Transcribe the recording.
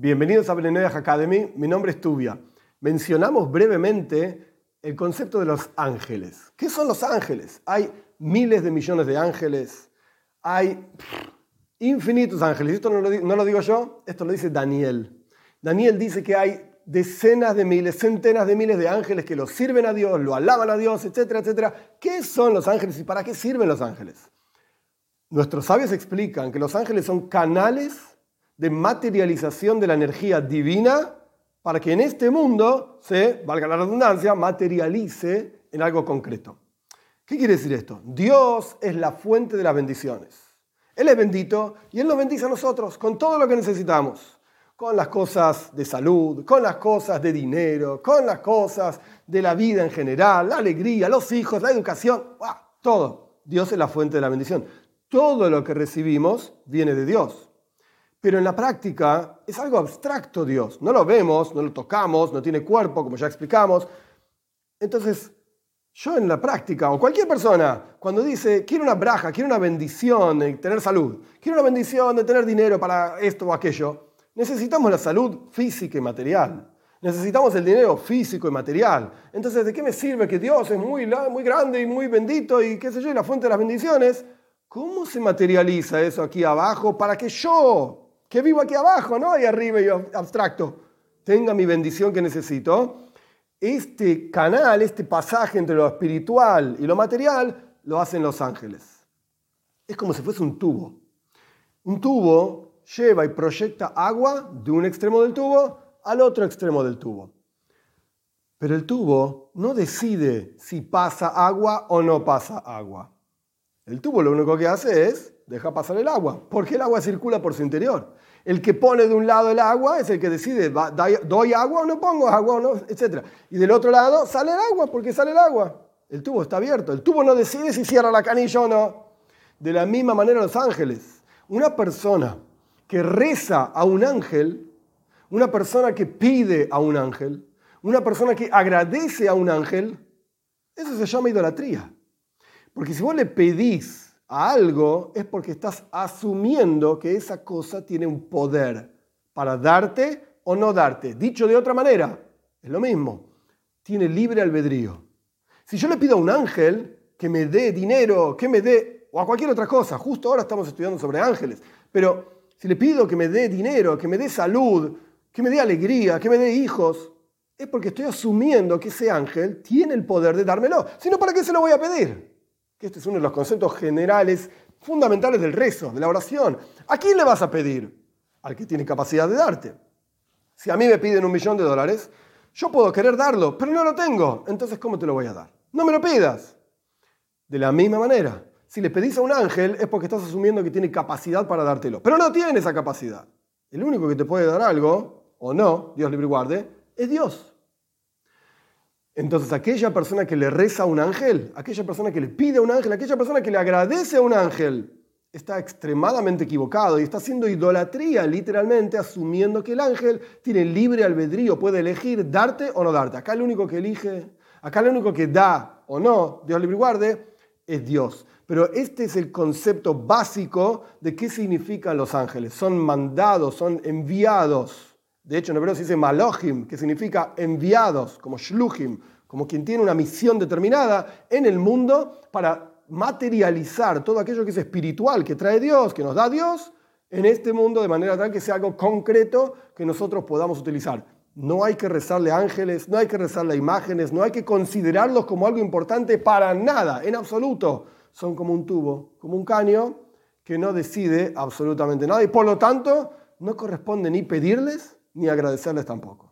Bienvenidos a Blenedias Academy, mi nombre es Tubia. Mencionamos brevemente el concepto de los ángeles. ¿Qué son los ángeles? Hay miles de millones de ángeles, hay infinitos ángeles. Esto no lo, no lo digo yo, esto lo dice Daniel. Daniel dice que hay decenas de miles, centenas de miles de ángeles que lo sirven a Dios, lo alaban a Dios, etcétera, etcétera. ¿Qué son los ángeles y para qué sirven los ángeles? Nuestros sabios explican que los ángeles son canales de materialización de la energía divina para que en este mundo se, valga la redundancia, materialice en algo concreto. ¿Qué quiere decir esto? Dios es la fuente de las bendiciones. Él es bendito y Él nos bendice a nosotros con todo lo que necesitamos. Con las cosas de salud, con las cosas de dinero, con las cosas de la vida en general, la alegría, los hijos, la educación, todo. Dios es la fuente de la bendición. Todo lo que recibimos viene de Dios. Pero en la práctica es algo abstracto Dios. No lo vemos, no lo tocamos, no tiene cuerpo, como ya explicamos. Entonces, yo en la práctica, o cualquier persona, cuando dice, quiero una braja, quiero una bendición de tener salud, quiero una bendición de tener dinero para esto o aquello, necesitamos la salud física y material. Necesitamos el dinero físico y material. Entonces, ¿de qué me sirve que Dios es muy, muy grande y muy bendito y qué sé yo, y la fuente de las bendiciones? ¿Cómo se materializa eso aquí abajo para que yo, que vivo aquí abajo, no ahí arriba y abstracto, tenga mi bendición que necesito, este canal, este pasaje entre lo espiritual y lo material, lo hacen los ángeles. Es como si fuese un tubo. Un tubo lleva y proyecta agua de un extremo del tubo al otro extremo del tubo. Pero el tubo no decide si pasa agua o no pasa agua. El tubo lo único que hace es deja pasar el agua, porque el agua circula por su interior. El que pone de un lado el agua es el que decide, doy agua o no pongo agua, o etc. Y del otro lado sale el agua, porque sale el agua. El tubo está abierto. El tubo no decide si cierra la canilla o no. De la misma manera los ángeles. Una persona que reza a un ángel, una persona que pide a un ángel, una persona que agradece a un ángel, eso se llama idolatría. Porque si vos le pedís a algo es porque estás asumiendo que esa cosa tiene un poder para darte o no darte. Dicho de otra manera, es lo mismo. Tiene libre albedrío. Si yo le pido a un ángel que me dé dinero, que me dé, o a cualquier otra cosa, justo ahora estamos estudiando sobre ángeles, pero si le pido que me dé dinero, que me dé salud, que me dé alegría, que me dé hijos, es porque estoy asumiendo que ese ángel tiene el poder de dármelo. Si no, ¿para qué se lo voy a pedir? Que este es uno de los conceptos generales fundamentales del rezo, de la oración. ¿A quién le vas a pedir? Al que tiene capacidad de darte. Si a mí me piden un millón de dólares, yo puedo querer darlo, pero no lo tengo. Entonces, ¿cómo te lo voy a dar? No me lo pidas. De la misma manera, si le pedís a un ángel es porque estás asumiendo que tiene capacidad para dártelo, pero no tiene esa capacidad. El único que te puede dar algo, o no, Dios libre y guarde, es Dios. Entonces, aquella persona que le reza a un ángel, aquella persona que le pide a un ángel, aquella persona que le agradece a un ángel, está extremadamente equivocado y está haciendo idolatría, literalmente asumiendo que el ángel tiene libre albedrío, puede elegir darte o no darte. Acá el único que elige, acá el único que da o no, Dios libre guarde, es Dios. Pero este es el concepto básico de qué significan los ángeles. Son mandados, son enviados de hecho, en hebreo se dice malohim, que significa enviados, como shluchim, como quien tiene una misión determinada en el mundo para materializar todo aquello que es espiritual, que trae Dios, que nos da Dios, en este mundo de manera tal que sea algo concreto que nosotros podamos utilizar. No hay que rezarle ángeles, no hay que rezarle imágenes, no hay que considerarlos como algo importante para nada, en absoluto. Son como un tubo, como un caño que no decide absolutamente nada y por lo tanto no corresponde ni pedirles ni agradecerles tampoco.